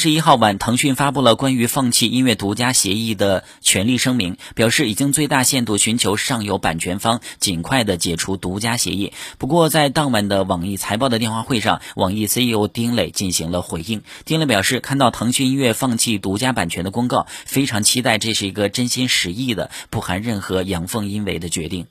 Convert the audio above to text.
十一号晚腾讯发布了关于放弃音乐独家协议的权利声明表示已经最大限度寻求上游版权方尽快的解除独家协议。不过在当晚的网易财报的电话会上网易 ceo 丁磊进行了回应。丁磊表示看到腾讯音乐放弃独家版权的公告非常期待这是一个真心实意的不含任何阳奉阴违的决定。